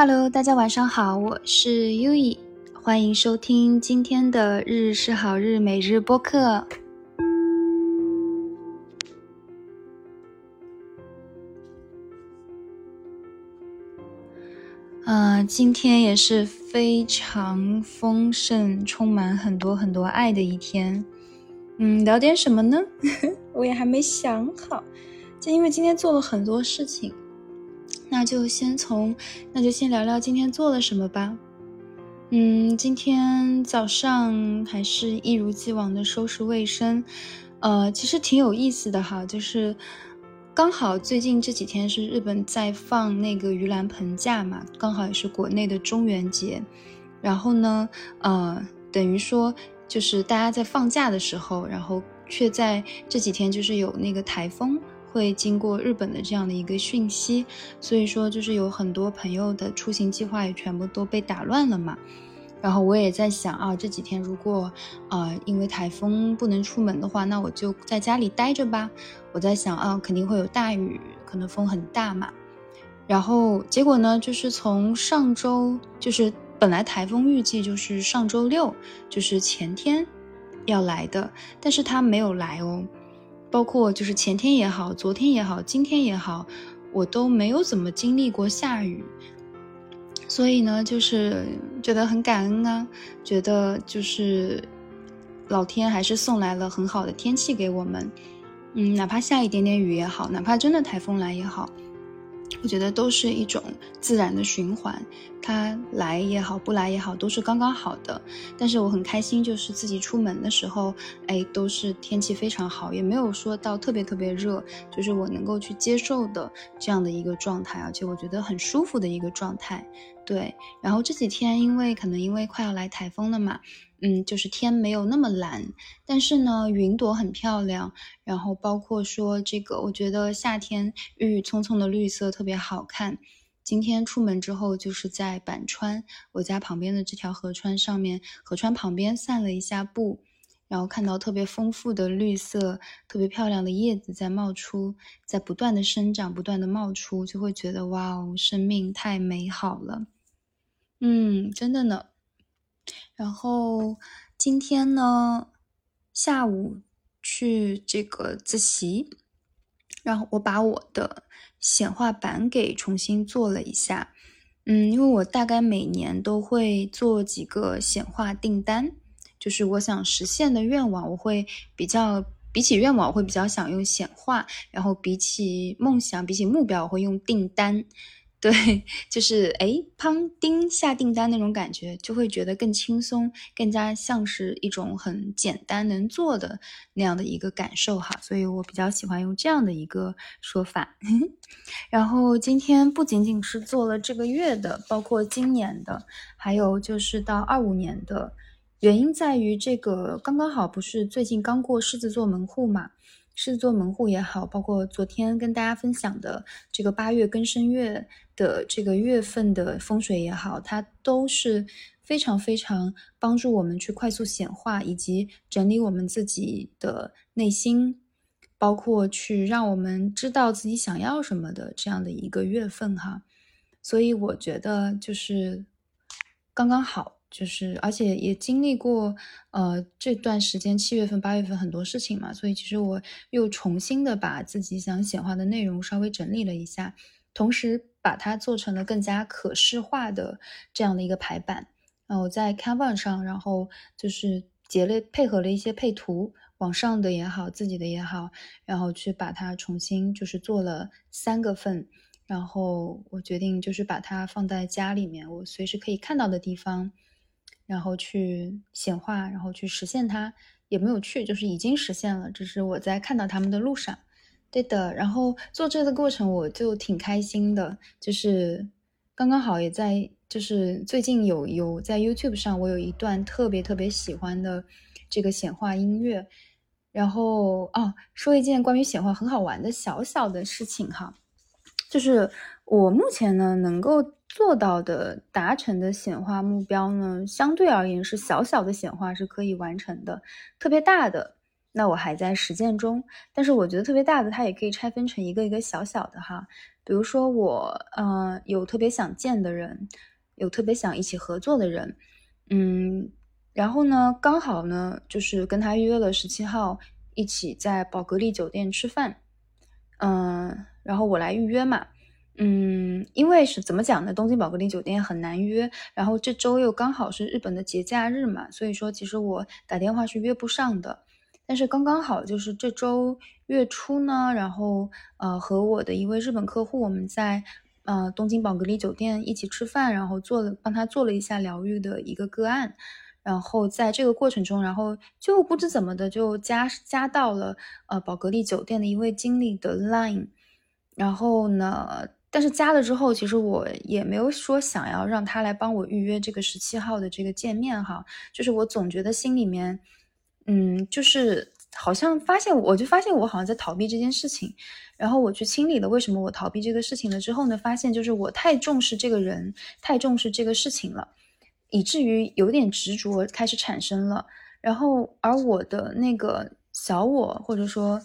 Hello，大家晚上好，我是 Uyi，欢迎收听今天的日日是好日每日播客。呃，今天也是非常丰盛、充满很多很多爱的一天。嗯，聊点什么呢？我也还没想好，就因为今天做了很多事情。那就先从，那就先聊聊今天做了什么吧。嗯，今天早上还是一如既往的收拾卫生，呃，其实挺有意思的哈，就是刚好最近这几天是日本在放那个盂兰盆假嘛，刚好也是国内的中元节，然后呢，呃，等于说就是大家在放假的时候，然后却在这几天就是有那个台风。会经过日本的这样的一个讯息，所以说就是有很多朋友的出行计划也全部都被打乱了嘛。然后我也在想啊，这几天如果呃因为台风不能出门的话，那我就在家里待着吧。我在想啊，肯定会有大雨，可能风很大嘛。然后结果呢，就是从上周就是本来台风预计就是上周六，就是前天要来的，但是它没有来哦。包括就是前天也好，昨天也好，今天也好，我都没有怎么经历过下雨，所以呢，就是觉得很感恩啊，觉得就是老天还是送来了很好的天气给我们，嗯，哪怕下一点点雨也好，哪怕真的台风来也好。我觉得都是一种自然的循环，它来也好，不来也好，都是刚刚好的。但是我很开心，就是自己出门的时候，哎，都是天气非常好，也没有说到特别特别热，就是我能够去接受的这样的一个状态，而且我觉得很舒服的一个状态。对，然后这几天因为可能因为快要来台风了嘛。嗯，就是天没有那么蓝，但是呢，云朵很漂亮。然后包括说这个，我觉得夏天郁郁葱葱的绿色特别好看。今天出门之后，就是在板川我家旁边的这条河川上面，河川旁边散了一下步，然后看到特别丰富的绿色，特别漂亮的叶子在冒出，在不断的生长，不断的冒出，就会觉得哇哦，生命太美好了。嗯，真的呢。然后今天呢，下午去这个自习，然后我把我的显化版给重新做了一下。嗯，因为我大概每年都会做几个显化订单，就是我想实现的愿望，我会比较比起愿望，我会比较想用显化，然后比起梦想，比起目标，我会用订单。对，就是哎，砰叮下订单那种感觉，就会觉得更轻松，更加像是一种很简单能做的那样的一个感受哈，所以我比较喜欢用这样的一个说法。然后今天不仅仅是做了这个月的，包括今年的，还有就是到二五年的，原因在于这个刚刚好不是最近刚过狮子座门户嘛。狮子座门户也好，包括昨天跟大家分享的这个八月庚申月的这个月份的风水也好，它都是非常非常帮助我们去快速显化以及整理我们自己的内心，包括去让我们知道自己想要什么的这样的一个月份哈。所以我觉得就是刚刚好。就是，而且也经历过，呃，这段时间七月份、八月份很多事情嘛，所以其实我又重新的把自己想显化的内容稍微整理了一下，同时把它做成了更加可视化的这样的一个排版。啊，我在 Canva 上，然后就是结了配合了一些配图，网上的也好，自己的也好，然后去把它重新就是做了三个份，然后我决定就是把它放在家里面，我随时可以看到的地方。然后去显化，然后去实现它，也没有去，就是已经实现了。只是我在看到他们的路上，对的。然后做这个过程，我就挺开心的，就是刚刚好也在，就是最近有有在 YouTube 上，我有一段特别特别喜欢的这个显化音乐。然后哦，说一件关于显化很好玩的小小的事情哈，就是我目前呢能够。做到的、达成的显化目标呢，相对而言是小小的显化是可以完成的，特别大的那我还在实践中。但是我觉得特别大的，它也可以拆分成一个一个小小的哈。比如说我，呃，有特别想见的人，有特别想一起合作的人，嗯，然后呢，刚好呢，就是跟他约了十七号一起在宝格丽酒店吃饭，嗯，然后我来预约嘛。嗯，因为是怎么讲呢？东京宝格丽酒店很难约，然后这周又刚好是日本的节假日嘛，所以说其实我打电话是约不上的。但是刚刚好就是这周月初呢，然后呃和我的一位日本客户，我们在呃东京宝格丽酒店一起吃饭，然后做了帮他做了一下疗愈的一个个案，然后在这个过程中，然后就不知怎么的就加加到了呃宝格丽酒店的一位经理的 line，然后呢。但是加了之后，其实我也没有说想要让他来帮我预约这个十七号的这个见面哈，就是我总觉得心里面，嗯，就是好像发现，我就发现我好像在逃避这件事情，然后我去清理了为什么我逃避这个事情了之后呢，发现就是我太重视这个人，太重视这个事情了，以至于有点执着开始产生了，然后而我的那个小我或者说。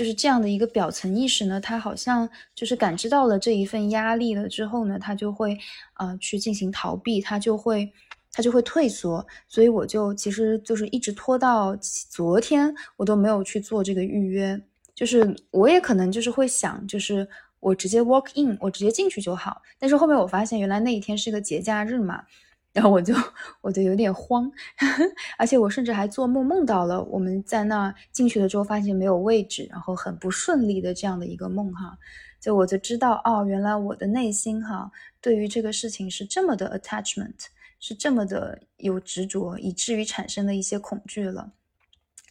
就是这样的一个表层意识呢，他好像就是感知到了这一份压力了之后呢，他就会啊去进行逃避，他就会他就会退缩，所以我就其实就是一直拖到昨天，我都没有去做这个预约。就是我也可能就是会想，就是我直接 walk in，我直接进去就好。但是后面我发现，原来那一天是一个节假日嘛。然后我就我就有点慌，而且我甚至还做梦梦到了我们在那进去了之后发现没有位置，然后很不顺利的这样的一个梦哈，就我就知道哦，原来我的内心哈对于这个事情是这么的 attachment，是这么的有执着，以至于产生了一些恐惧了，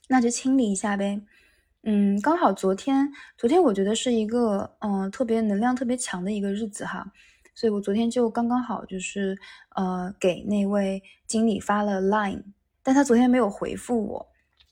那就清理一下呗。嗯，刚好昨天昨天我觉得是一个嗯特别能量特别强的一个日子哈。所以我昨天就刚刚好，就是呃给那位经理发了 Line，但他昨天没有回复我。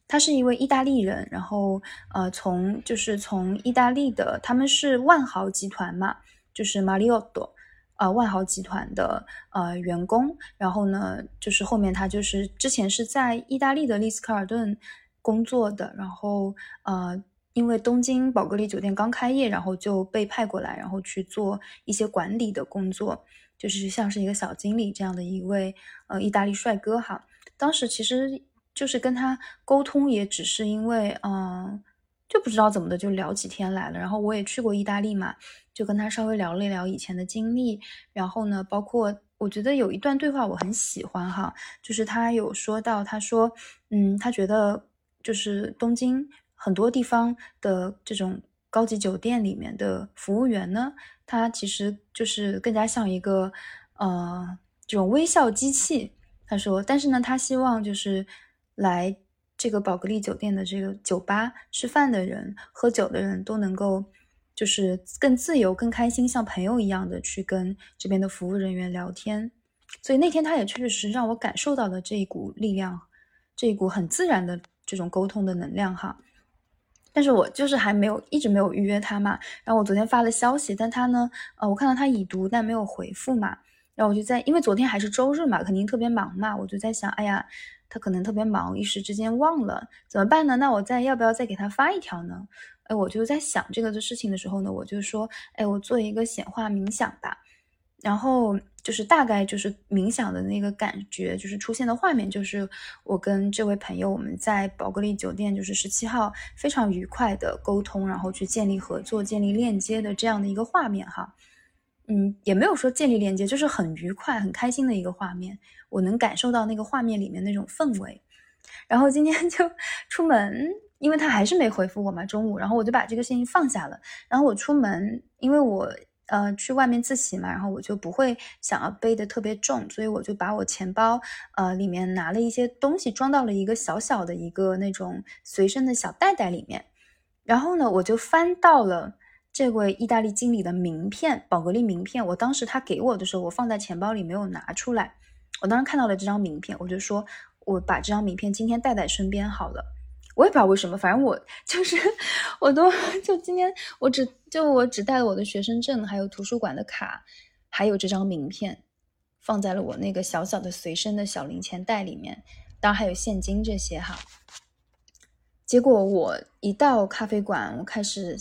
他是一位意大利人，然后呃从就是从意大利的，他们是万豪集团嘛，就是 Marriott，呃万豪集团的呃员工。然后呢，就是后面他就是之前是在意大利的丽思卡尔顿工作的，然后呃。因为东京宝格丽酒店刚开业，然后就被派过来，然后去做一些管理的工作，就是像是一个小经理这样的一位呃意大利帅哥哈。当时其实就是跟他沟通，也只是因为嗯就不知道怎么的就聊几天来了。然后我也去过意大利嘛，就跟他稍微聊了一聊以前的经历。然后呢，包括我觉得有一段对话我很喜欢哈，就是他有说到，他说嗯，他觉得就是东京。很多地方的这种高级酒店里面的服务员呢，他其实就是更加像一个呃这种微笑机器。他说，但是呢，他希望就是来这个宝格丽酒店的这个酒吧吃饭的人、喝酒的人都能够就是更自由、更开心，像朋友一样的去跟这边的服务人员聊天。所以那天他也确确实实让我感受到了这一股力量，这一股很自然的这种沟通的能量哈。但是我就是还没有一直没有预约他嘛，然后我昨天发了消息，但他呢，呃，我看到他已读但没有回复嘛，然后我就在，因为昨天还是周日嘛，肯定特别忙嘛，我就在想，哎呀，他可能特别忙，一时之间忘了，怎么办呢？那我再要不要再给他发一条呢？哎，我就在想这个的事情的时候呢，我就说，哎，我做一个显化冥想吧。然后就是大概就是冥想的那个感觉，就是出现的画面，就是我跟这位朋友我们在宝格丽酒店，就是十七号非常愉快的沟通，然后去建立合作、建立链接的这样的一个画面哈。嗯，也没有说建立链接，就是很愉快、很开心的一个画面。我能感受到那个画面里面那种氛围。然后今天就出门，因为他还是没回复我嘛，中午，然后我就把这个事情放下了。然后我出门，因为我。呃，去外面自习嘛，然后我就不会想要背的特别重，所以我就把我钱包呃里面拿了一些东西装到了一个小小的一个那种随身的小袋袋里面，然后呢，我就翻到了这位意大利经理的名片，宝格丽名片。我当时他给我的时候，我放在钱包里没有拿出来，我当时看到了这张名片，我就说我把这张名片今天带在身边好了。我也不知道为什么，反正我就是，我都就今天我只就我只带了我的学生证，还有图书馆的卡，还有这张名片，放在了我那个小小的随身的小零钱袋里面，当然还有现金这些哈。结果我一到咖啡馆，我开始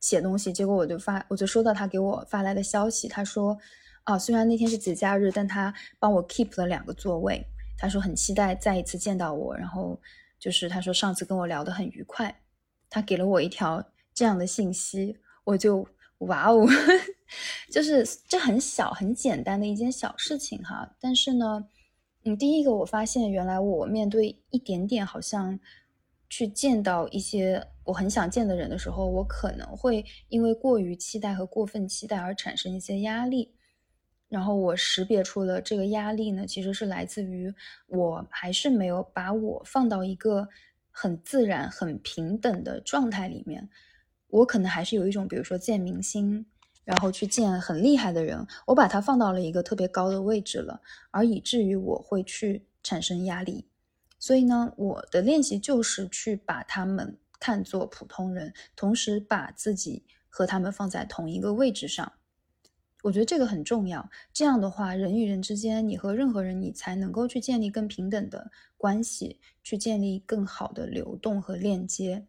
写东西，结果我就发，我就收到他给我发来的消息，他说，啊，虽然那天是节假日，但他帮我 keep 了两个座位，他说很期待再一次见到我，然后就是他说上次跟我聊得很愉快，他给了我一条这样的信息，我就哇哦，就是这很小很简单的一件小事情哈，但是呢，嗯，第一个我发现原来我面对一点点好像。去见到一些我很想见的人的时候，我可能会因为过于期待和过分期待而产生一些压力。然后我识别出了这个压力呢，其实是来自于我还是没有把我放到一个很自然、很平等的状态里面。我可能还是有一种，比如说见明星，然后去见很厉害的人，我把它放到了一个特别高的位置了，而以至于我会去产生压力。所以呢，我的练习就是去把他们看作普通人，同时把自己和他们放在同一个位置上。我觉得这个很重要。这样的话，人与人之间，你和任何人，你才能够去建立更平等的关系，去建立更好的流动和链接。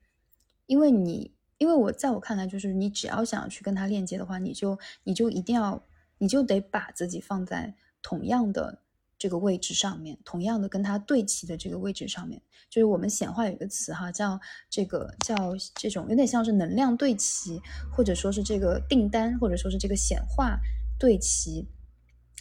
因为你，因为我在我看来，就是你只要想要去跟他链接的话，你就你就一定要，你就得把自己放在同样的。这个位置上面，同样的跟它对齐的这个位置上面，就是我们显化有一个词哈，叫这个叫这种有点像是能量对齐，或者说是这个订单，或者说是这个显化对齐。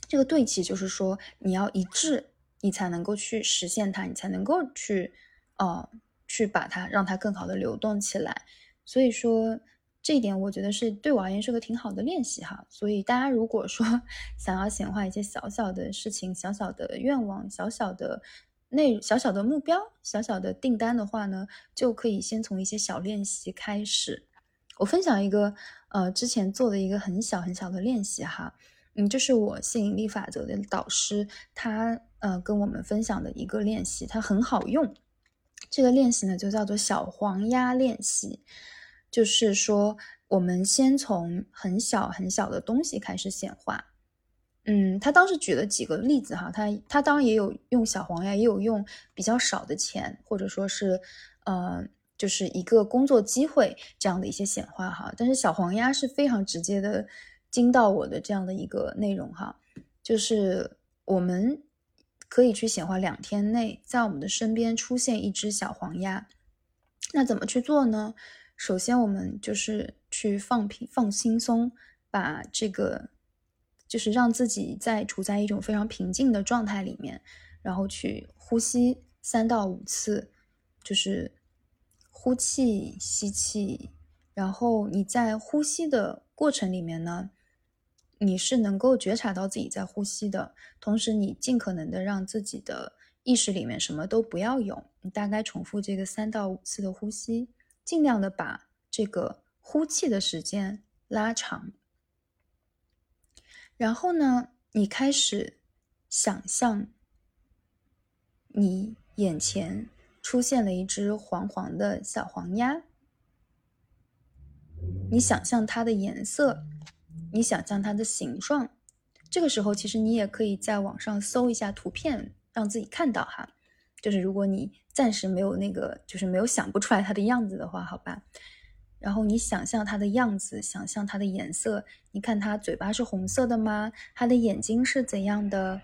这个对齐就是说你要一致，你才能够去实现它，你才能够去呃去把它让它更好的流动起来。所以说。这一点我觉得是对我而言是个挺好的练习哈，所以大家如果说 想要显化一些小小的事情、小小的愿望、小小的内、小小的目标、小小的订单的话呢，就可以先从一些小练习开始。我分享一个呃之前做的一个很小很小的练习哈，嗯，就是我吸引力法则的导师他呃跟我们分享的一个练习，它很好用。这个练习呢就叫做小黄鸭练习。就是说，我们先从很小很小的东西开始显化。嗯，他当时举了几个例子哈，他他当然也有用小黄鸭，也有用比较少的钱，或者说是，呃，就是一个工作机会这样的一些显化哈。但是小黄鸭是非常直接的惊到我的这样的一个内容哈，就是我们可以去显化两天内在我们的身边出现一只小黄鸭，那怎么去做呢？首先，我们就是去放平、放轻松，把这个就是让自己在处在一种非常平静的状态里面，然后去呼吸三到五次，就是呼气、吸气，然后你在呼吸的过程里面呢，你是能够觉察到自己在呼吸的，同时你尽可能的让自己的意识里面什么都不要有，你大概重复这个三到五次的呼吸。尽量的把这个呼气的时间拉长，然后呢，你开始想象你眼前出现了一只黄黄的小黄鸭，你想象它的颜色，你想象它的形状。这个时候，其实你也可以在网上搜一下图片，让自己看到哈。就是如果你。暂时没有那个，就是没有想不出来它的样子的话，好吧。然后你想象它的样子，想象它的颜色。你看它嘴巴是红色的吗？它的眼睛是怎样的？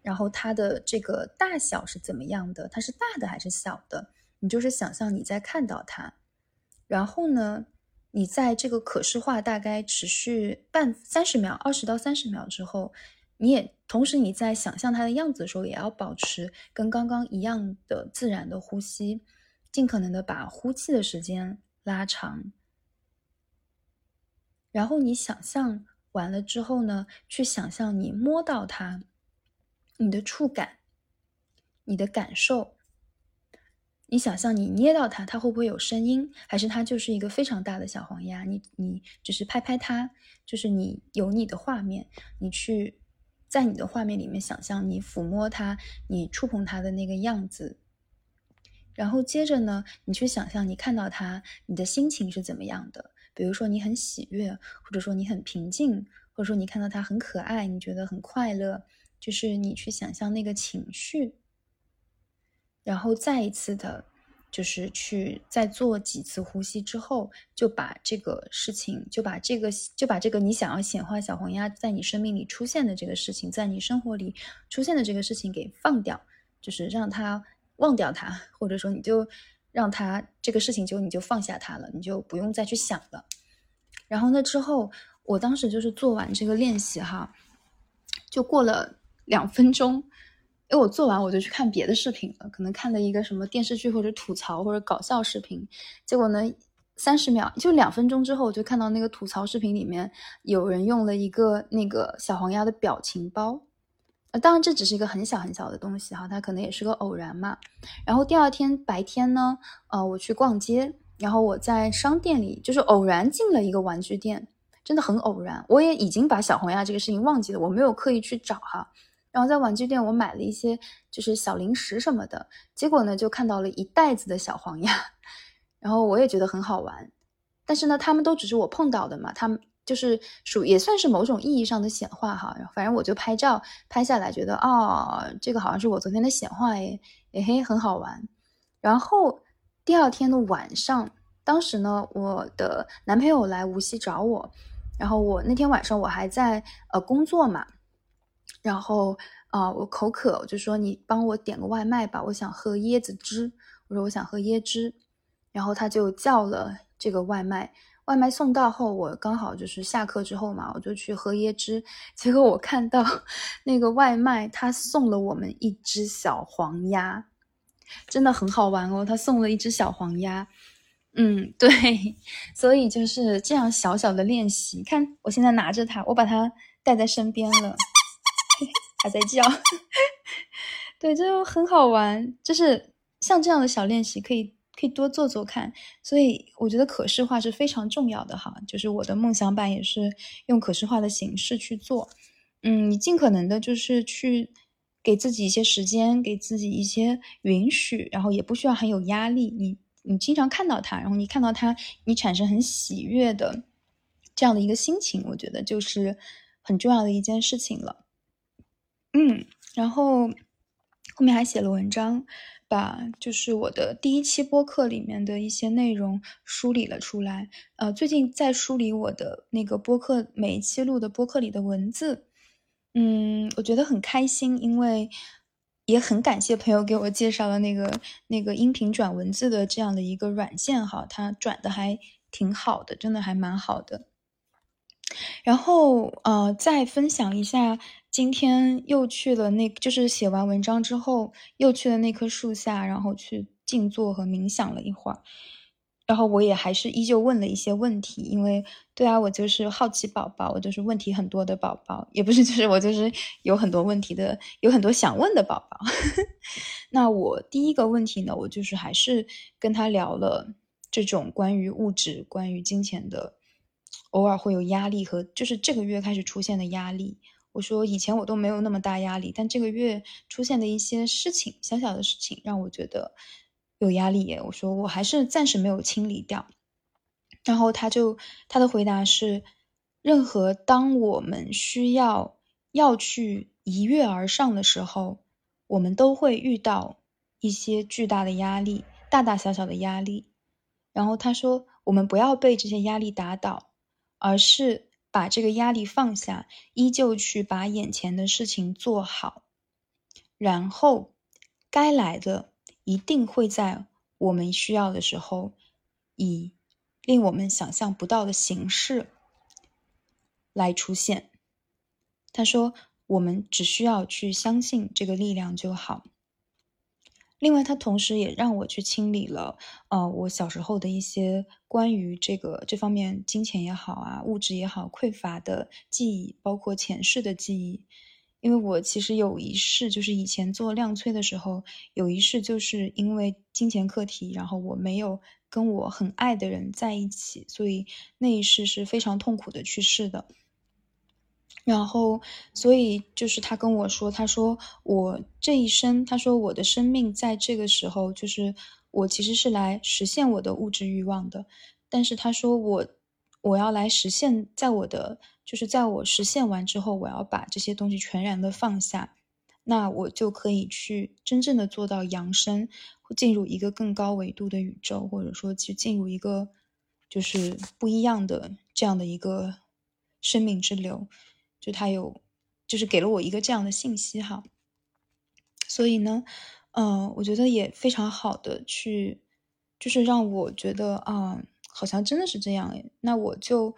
然后它的这个大小是怎么样的？它是大的还是小的？你就是想象你在看到它。然后呢，你在这个可视化大概持续半三十秒，二十到三十秒之后。你也同时你在想象它的样子的时候，也要保持跟刚刚一样的自然的呼吸，尽可能的把呼气的时间拉长。然后你想象完了之后呢，去想象你摸到它，你的触感，你的感受。你想象你捏到它，它会不会有声音？还是它就是一个非常大的小黄鸭？你你只是拍拍它，就是你有你的画面，你去。在你的画面里面，想象你抚摸它，你触碰它的那个样子，然后接着呢，你去想象你看到它，你的心情是怎么样的？比如说你很喜悦，或者说你很平静，或者说你看到它很可爱，你觉得很快乐，就是你去想象那个情绪，然后再一次的就是去再做几次呼吸之后，就把这个事情，就把这个，就把这个你想要显化小黄鸭在你生命里出现的这个事情，在你生活里出现的这个事情给放掉，就是让它忘掉它，或者说你就让它这个事情就你就放下它了，你就不用再去想了。然后那之后，我当时就是做完这个练习哈，就过了两分钟。因为我做完我就去看别的视频了，可能看了一个什么电视剧或者吐槽或者搞笑视频，结果呢，三十秒就两分钟之后，我就看到那个吐槽视频里面有人用了一个那个小黄鸭的表情包，呃，当然这只是一个很小很小的东西哈，它可能也是个偶然嘛。然后第二天白天呢，呃，我去逛街，然后我在商店里就是偶然进了一个玩具店，真的很偶然，我也已经把小黄鸭这个事情忘记了，我没有刻意去找哈。然后在玩具店，我买了一些就是小零食什么的，结果呢就看到了一袋子的小黄鸭，然后我也觉得很好玩，但是呢，他们都只是我碰到的嘛，他们就是属也算是某种意义上的显化哈。反正我就拍照拍下来，觉得哦，这个好像是我昨天的显化诶，诶嘿，很好玩。然后第二天的晚上，当时呢，我的男朋友来无锡找我，然后我那天晚上我还在呃工作嘛。然后啊，我口渴，我就说你帮我点个外卖吧，我想喝椰子汁。我说我想喝椰汁，然后他就叫了这个外卖。外卖送到后，我刚好就是下课之后嘛，我就去喝椰汁。结果我看到 那个外卖，他送了我们一只小黄鸭，真的很好玩哦。他送了一只小黄鸭，嗯，对，所以就是这样小小的练习。看我现在拿着它，我把它带在身边了。还在叫，对，就很好玩。就是像这样的小练习，可以可以多做做看。所以我觉得可视化是非常重要的哈。就是我的梦想版也是用可视化的形式去做。嗯，你尽可能的就是去给自己一些时间，给自己一些允许，然后也不需要很有压力。你你经常看到它，然后你看到它，你产生很喜悦的这样的一个心情，我觉得就是很重要的一件事情了。嗯，然后后面还写了文章，把就是我的第一期播客里面的一些内容梳理了出来。呃，最近在梳理我的那个播客每一期录的播客里的文字，嗯，我觉得很开心，因为也很感谢朋友给我介绍了那个那个音频转文字的这样的一个软件哈，它转的还挺好的，真的还蛮好的。然后呃，再分享一下。今天又去了那，就是写完文章之后，又去了那棵树下，然后去静坐和冥想了一会儿。然后我也还是依旧问了一些问题，因为对啊，我就是好奇宝宝，我就是问题很多的宝宝，也不是，就是我就是有很多问题的，有很多想问的宝宝。那我第一个问题呢，我就是还是跟他聊了这种关于物质、关于金钱的，偶尔会有压力和就是这个月开始出现的压力。我说以前我都没有那么大压力，但这个月出现的一些事情，小小的事情让我觉得有压力耶。我说我还是暂时没有清理掉。然后他就他的回答是：任何当我们需要要去一跃而上的时候，我们都会遇到一些巨大的压力，大大小小的压力。然后他说，我们不要被这些压力打倒，而是。把这个压力放下，依旧去把眼前的事情做好，然后该来的一定会在我们需要的时候，以令我们想象不到的形式来出现。他说：“我们只需要去相信这个力量就好。”另外，他同时也让我去清理了，呃，我小时候的一些关于这个这方面金钱也好啊，物质也好匮乏的记忆，包括前世的记忆。因为我其实有一世，就是以前做量催的时候，有一世就是因为金钱课题，然后我没有跟我很爱的人在一起，所以那一世是非常痛苦的去世的。然后，所以就是他跟我说，他说我这一生，他说我的生命在这个时候，就是我其实是来实现我的物质欲望的。但是他说我我要来实现，在我的就是在我实现完之后，我要把这些东西全然的放下，那我就可以去真正的做到扬升，进入一个更高维度的宇宙，或者说去进入一个就是不一样的这样的一个生命之流。就他有，就是给了我一个这样的信息哈。所以呢，嗯，我觉得也非常好的去，就是让我觉得啊，好像真的是这样诶。那我就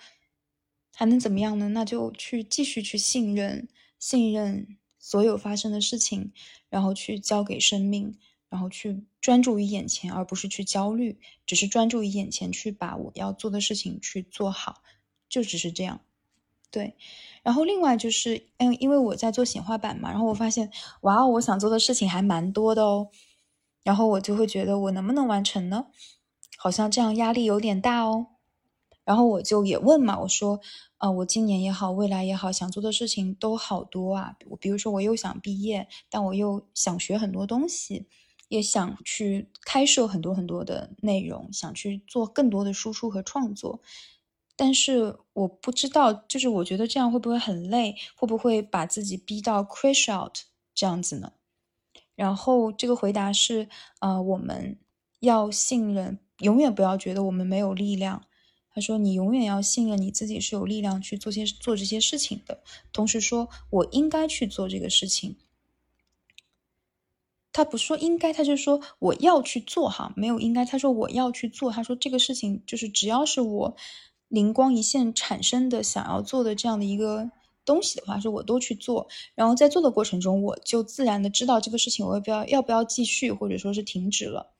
还能怎么样呢？那就去继续去信任，信任所有发生的事情，然后去交给生命，然后去专注于眼前，而不是去焦虑，只是专注于眼前，去把我要做的事情去做好，就只是这样。对，然后另外就是，嗯，因为我在做显化板嘛，然后我发现，哇，我想做的事情还蛮多的哦，然后我就会觉得我能不能完成呢？好像这样压力有点大哦。然后我就也问嘛，我说，呃，我今年也好，未来也好，想做的事情都好多啊。比如说，我又想毕业，但我又想学很多东西，也想去开设很多很多的内容，想去做更多的输出和创作。但是我不知道，就是我觉得这样会不会很累？会不会把自己逼到 crash out 这样子呢？然后这个回答是：呃，我们要信任，永远不要觉得我们没有力量。他说：你永远要信任你自己是有力量去做些做这些事情的。同时说，我应该去做这个事情。他不说应该，他就说我要去做哈，没有应该。他说我要去做。他说这个事情就是只要是我。灵光一现产生的想要做的这样的一个东西的话，是我都去做，然后在做的过程中，我就自然的知道这个事情我要不要要不要继续，或者说是停止了。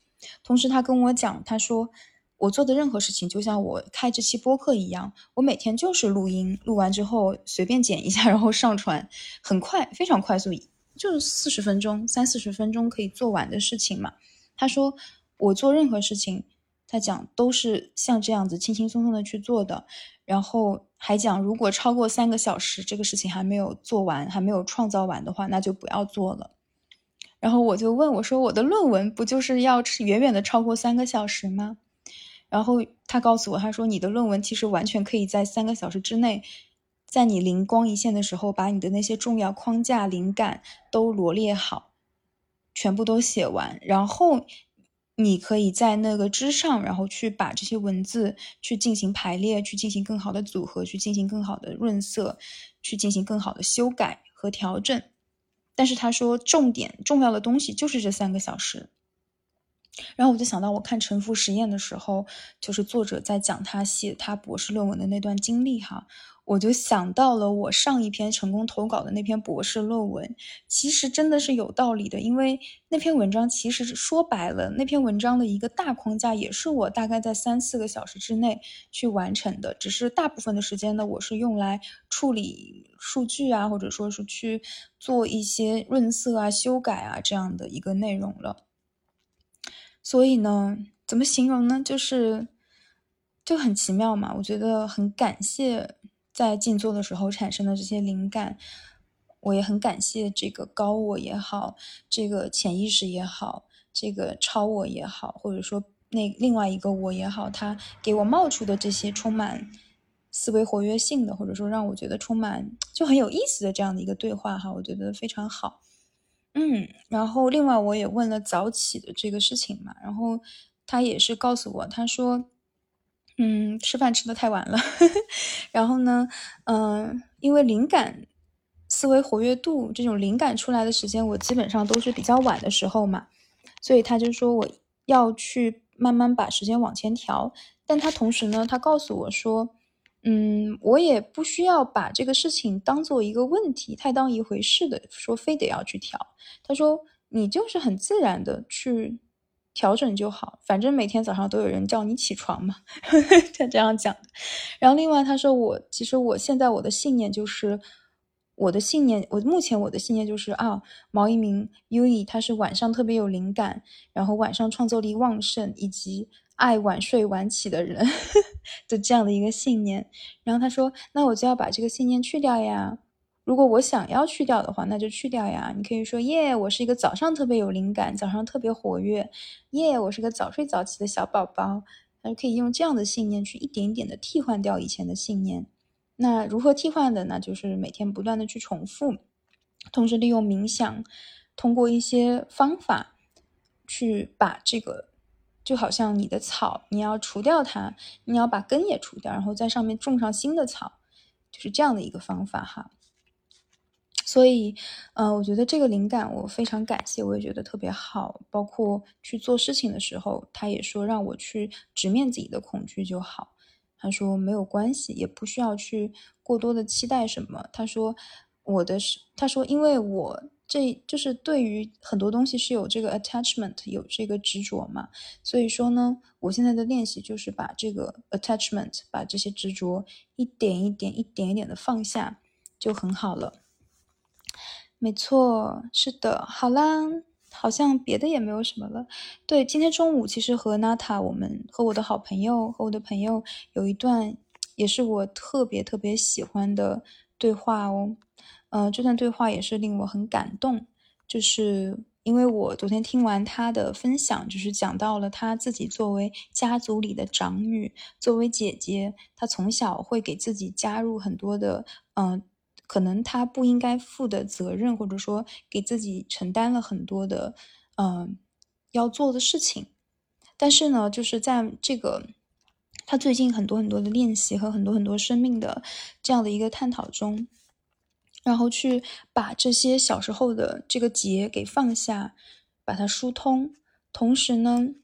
同时，他跟我讲，他说我做的任何事情就像我开这期播客一样，我每天就是录音，录完之后随便剪一下，然后上传，很快，非常快速，就是四十分钟，三四十分钟可以做完的事情嘛。他说我做任何事情。他讲都是像这样子轻轻松松的去做的，然后还讲如果超过三个小时，这个事情还没有做完，还没有创造完的话，那就不要做了。然后我就问我说：“我的论文不就是要远远的超过三个小时吗？”然后他告诉我，他说：“你的论文其实完全可以在三个小时之内，在你灵光一现的时候，把你的那些重要框架、灵感都罗列好，全部都写完，然后。”你可以在那个之上，然后去把这些文字去进行排列，去进行更好的组合，去进行更好的润色，去进行更好的修改和调整。但是他说，重点重要的东西就是这三个小时。然后我就想到，我看沉浮实验的时候，就是作者在讲他写他博士论文的那段经历哈。我就想到了我上一篇成功投稿的那篇博士论文，其实真的是有道理的，因为那篇文章其实说白了，那篇文章的一个大框架也是我大概在三四个小时之内去完成的，只是大部分的时间呢，我是用来处理数据啊，或者说是去做一些润色啊、修改啊这样的一个内容了。所以呢，怎么形容呢？就是就很奇妙嘛，我觉得很感谢。在静坐的时候产生的这些灵感，我也很感谢这个高我也好，这个潜意识也好，这个超我也好，或者说那另外一个我也好，他给我冒出的这些充满思维活跃性的，或者说让我觉得充满就很有意思的这样的一个对话哈，我觉得非常好。嗯，然后另外我也问了早起的这个事情嘛，然后他也是告诉我，他说。嗯，吃饭吃的太晚了，然后呢，嗯，因为灵感、思维活跃度这种灵感出来的时间，我基本上都是比较晚的时候嘛，所以他就说我要去慢慢把时间往前调，但他同时呢，他告诉我说，嗯，我也不需要把这个事情当做一个问题，太当一回事的，说非得要去调。他说你就是很自然的去。调整就好，反正每天早上都有人叫你起床嘛，他这样讲。然后另外他说我其实我现在我的信念就是我的信念，我目前我的信念就是啊，毛一鸣 U E 他是晚上特别有灵感，然后晚上创作力旺盛，以及爱晚睡晚起的人的这样的一个信念。然后他说那我就要把这个信念去掉呀。如果我想要去掉的话，那就去掉呀。你可以说耶，我是一个早上特别有灵感，早上特别活跃。耶，我是个早睡早起的小宝宝。那就可以用这样的信念去一点点的替换掉以前的信念。那如何替换的呢？就是每天不断的去重复。同时利用冥想，通过一些方法去把这个，就好像你的草，你要除掉它，你要把根也除掉，然后在上面种上新的草，就是这样的一个方法哈。所以，嗯，我觉得这个灵感我非常感谢，我也觉得特别好。包括去做事情的时候，他也说让我去直面自己的恐惧就好。他说没有关系，也不需要去过多的期待什么。他说我的是，他说因为我这就是对于很多东西是有这个 attachment，有这个执着嘛。所以说呢，我现在的练习就是把这个 attachment，把这些执着一点一点、一点一点的放下，就很好了。没错，是的，好啦，好像别的也没有什么了。对，今天中午其实和娜塔，我们和我的好朋友和我的朋友有一段，也是我特别特别喜欢的对话哦。嗯，这段对话也是令我很感动，就是因为我昨天听完他的分享，就是讲到了他自己作为家族里的长女，作为姐姐，她从小会给自己加入很多的，嗯。可能他不应该负的责任，或者说给自己承担了很多的，嗯，要做的事情。但是呢，就是在这个他最近很多很多的练习和很多很多生命的这样的一个探讨中，然后去把这些小时候的这个结给放下，把它疏通，同时呢，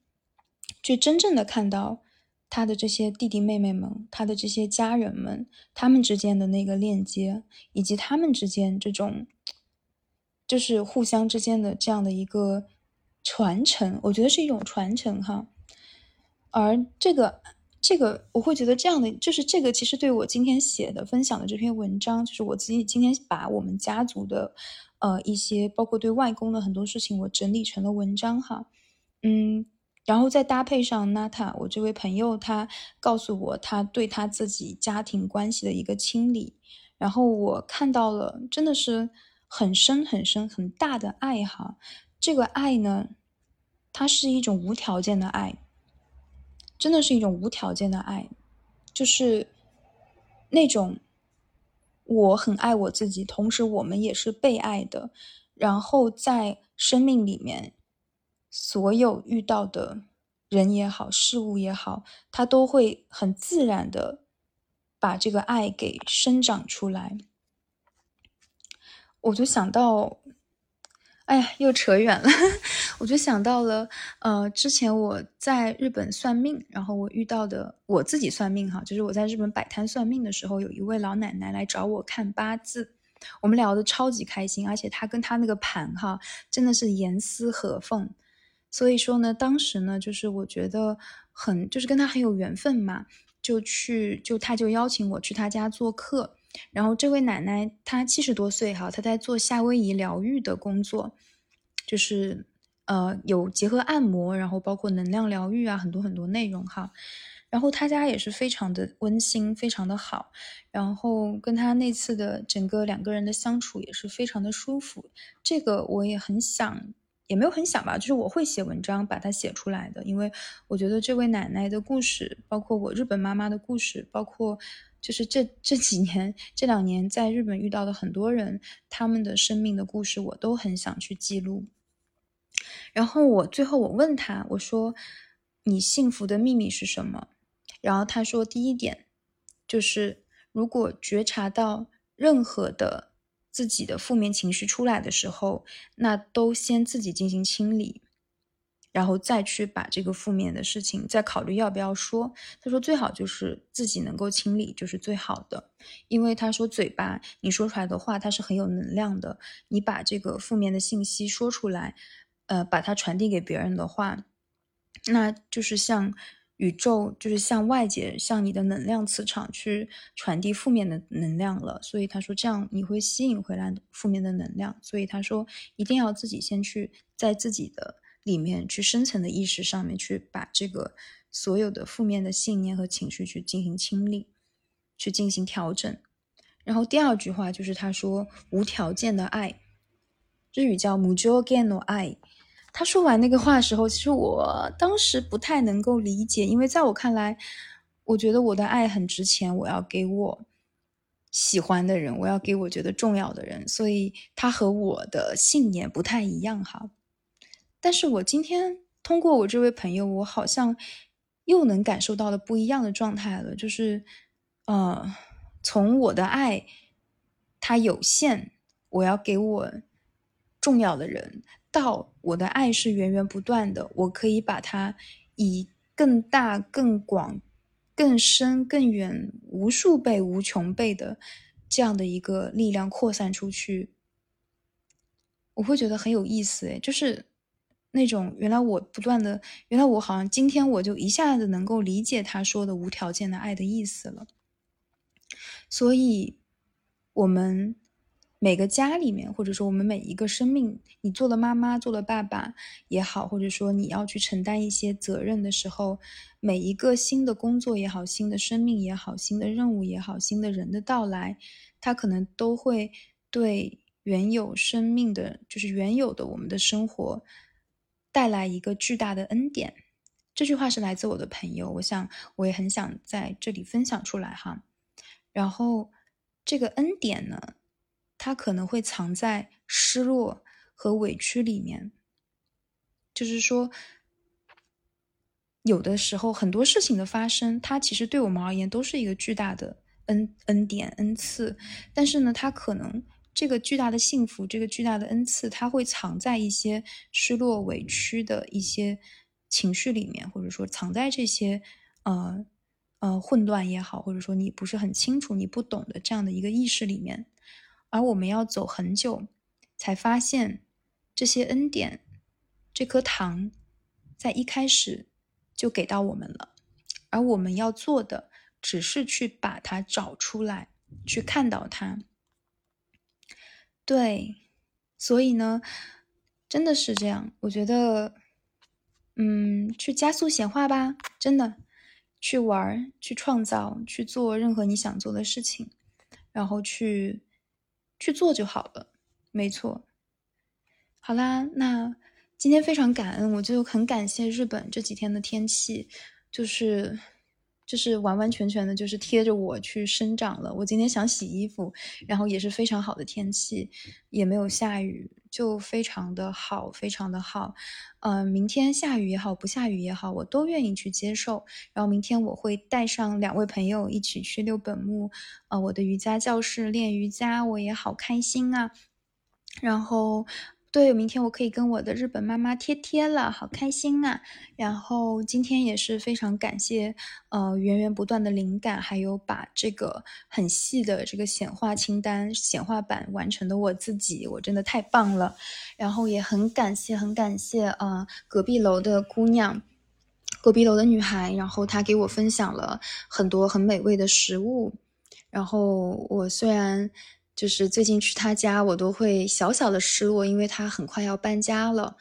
去真正的看到。他的这些弟弟妹妹们，他的这些家人们，他们之间的那个链接，以及他们之间这种，就是互相之间的这样的一个传承，我觉得是一种传承哈。而这个，这个我会觉得这样的，就是这个其实对我今天写的分享的这篇文章，就是我自己今天把我们家族的，呃，一些包括对外公的很多事情，我整理成了文章哈，嗯。然后再搭配上娜塔，我这位朋友，他告诉我他对他自己家庭关系的一个清理，然后我看到了，真的是很深很深很大的爱哈。这个爱呢，它是一种无条件的爱，真的是一种无条件的爱，就是那种我很爱我自己，同时我们也是被爱的，然后在生命里面。所有遇到的人也好，事物也好，他都会很自然的把这个爱给生长出来。我就想到，哎呀，又扯远了。我就想到了，呃，之前我在日本算命，然后我遇到的我自己算命哈，就是我在日本摆摊算命的时候，有一位老奶奶来找我看八字，我们聊的超级开心，而且她跟她那个盘哈，真的是严丝合缝。所以说呢，当时呢，就是我觉得很，就是跟他很有缘分嘛，就去，就他就邀请我去他家做客。然后这位奶奶她七十多岁哈，她在做夏威夷疗愈的工作，就是呃有结合按摩，然后包括能量疗愈啊，很多很多内容哈。然后他家也是非常的温馨，非常的好。然后跟他那次的整个两个人的相处也是非常的舒服。这个我也很想。也没有很想吧，就是我会写文章把它写出来的，因为我觉得这位奶奶的故事，包括我日本妈妈的故事，包括就是这这几年这两年在日本遇到的很多人他们的生命的故事，我都很想去记录。然后我最后我问他，我说你幸福的秘密是什么？然后他说第一点就是如果觉察到任何的。自己的负面情绪出来的时候，那都先自己进行清理，然后再去把这个负面的事情再考虑要不要说。他说最好就是自己能够清理，就是最好的，因为他说嘴巴你说出来的话它是很有能量的，你把这个负面的信息说出来，呃，把它传递给别人的话，那就是像。宇宙就是向外界、向你的能量磁场去传递负面的能量了，所以他说这样你会吸引回来负面的能量。所以他说一定要自己先去在自己的里面去深层的意识上面去把这个所有的负面的信念和情绪去进行清理，去进行调整。然后第二句话就是他说无条件的爱，日语叫 mujogeno 爱。他说完那个话的时候，其实我当时不太能够理解，因为在我看来，我觉得我的爱很值钱，我要给我喜欢的人，我要给我觉得重要的人，所以他和我的信念不太一样哈。但是我今天通过我这位朋友，我好像又能感受到了不一样的状态了，就是，呃，从我的爱它有限，我要给我重要的人，到我的爱是源源不断的，我可以把它以更大、更广。更深、更远、无数倍、无穷倍的这样的一个力量扩散出去，我会觉得很有意思。诶，就是那种原来我不断的，原来我好像今天我就一下子能够理解他说的无条件的爱的意思了。所以，我们。每个家里面，或者说我们每一个生命，你做了妈妈，做了爸爸也好，或者说你要去承担一些责任的时候，每一个新的工作也好，新的生命也好，新的任务也好，新的人的到来，它可能都会对原有生命的，就是原有的我们的生活带来一个巨大的恩典。这句话是来自我的朋友，我想我也很想在这里分享出来哈。然后这个恩典呢？它可能会藏在失落和委屈里面，就是说，有的时候很多事情的发生，它其实对我们而言都是一个巨大的恩恩典恩赐，但是呢，它可能这个巨大的幸福，这个巨大的恩赐，它会藏在一些失落委屈的一些情绪里面，或者说藏在这些呃呃混乱也好，或者说你不是很清楚、你不懂的这样的一个意识里面。而我们要走很久，才发现这些恩典，这颗糖，在一开始就给到我们了。而我们要做的，只是去把它找出来，去看到它。对，所以呢，真的是这样。我觉得，嗯，去加速显化吧，真的，去玩，去创造，去做任何你想做的事情，然后去。去做就好了，没错。好啦，那今天非常感恩，我就很感谢日本这几天的天气，就是就是完完全全的，就是贴着我去生长了。我今天想洗衣服，然后也是非常好的天气，也没有下雨，就非常的好，非常的好。嗯，明天下雨也好，不下雨也好，我都愿意去接受。然后明天我会带上两位朋友一起去六本木，呃，我的瑜伽教室练瑜伽，我也好开心啊。然后，对，明天我可以跟我的日本妈妈贴贴了，好开心啊。然后今天也是非常感谢，呃，源源不断的灵感，还有把这个很细的这个显化清单、显化版完成的我自己，我真的太棒了。然后也很感谢，很感谢啊，隔壁楼的姑娘，隔壁楼的女孩，然后她给我分享了很多很美味的食物。然后我虽然就是最近去他家，我都会小小的失落，因为他很快要搬家了。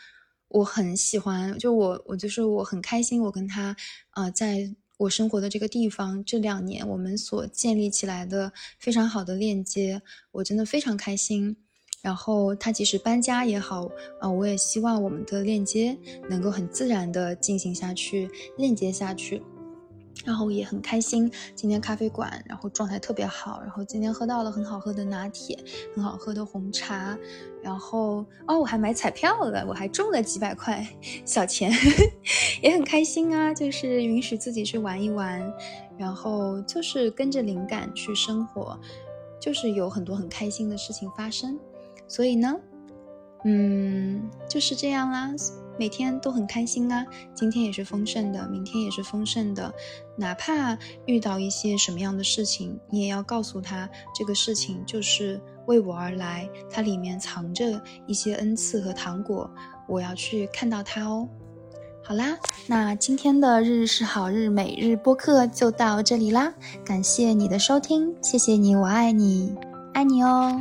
我很喜欢，就我我就是我很开心，我跟他啊，在我生活的这个地方这两年，我们所建立起来的非常好的链接，我真的非常开心。然后他即使搬家也好，啊，我也希望我们的链接能够很自然的进行下去，链接下去。然后也很开心，今天咖啡馆，然后状态特别好。然后今天喝到了很好喝的拿铁，很好喝的红茶。然后哦，我还买彩票了，我还中了几百块小钱，也很开心啊。就是允许自己去玩一玩，然后就是跟着灵感去生活，就是有很多很开心的事情发生。所以呢，嗯，就是这样啦，每天都很开心啊。今天也是丰盛的，明天也是丰盛的。哪怕遇到一些什么样的事情，你也要告诉他，这个事情就是为我而来，它里面藏着一些恩赐和糖果，我要去看到它哦。好啦，那今天的日日是好日每日播客就到这里啦，感谢你的收听，谢谢你，我爱你，爱你哦。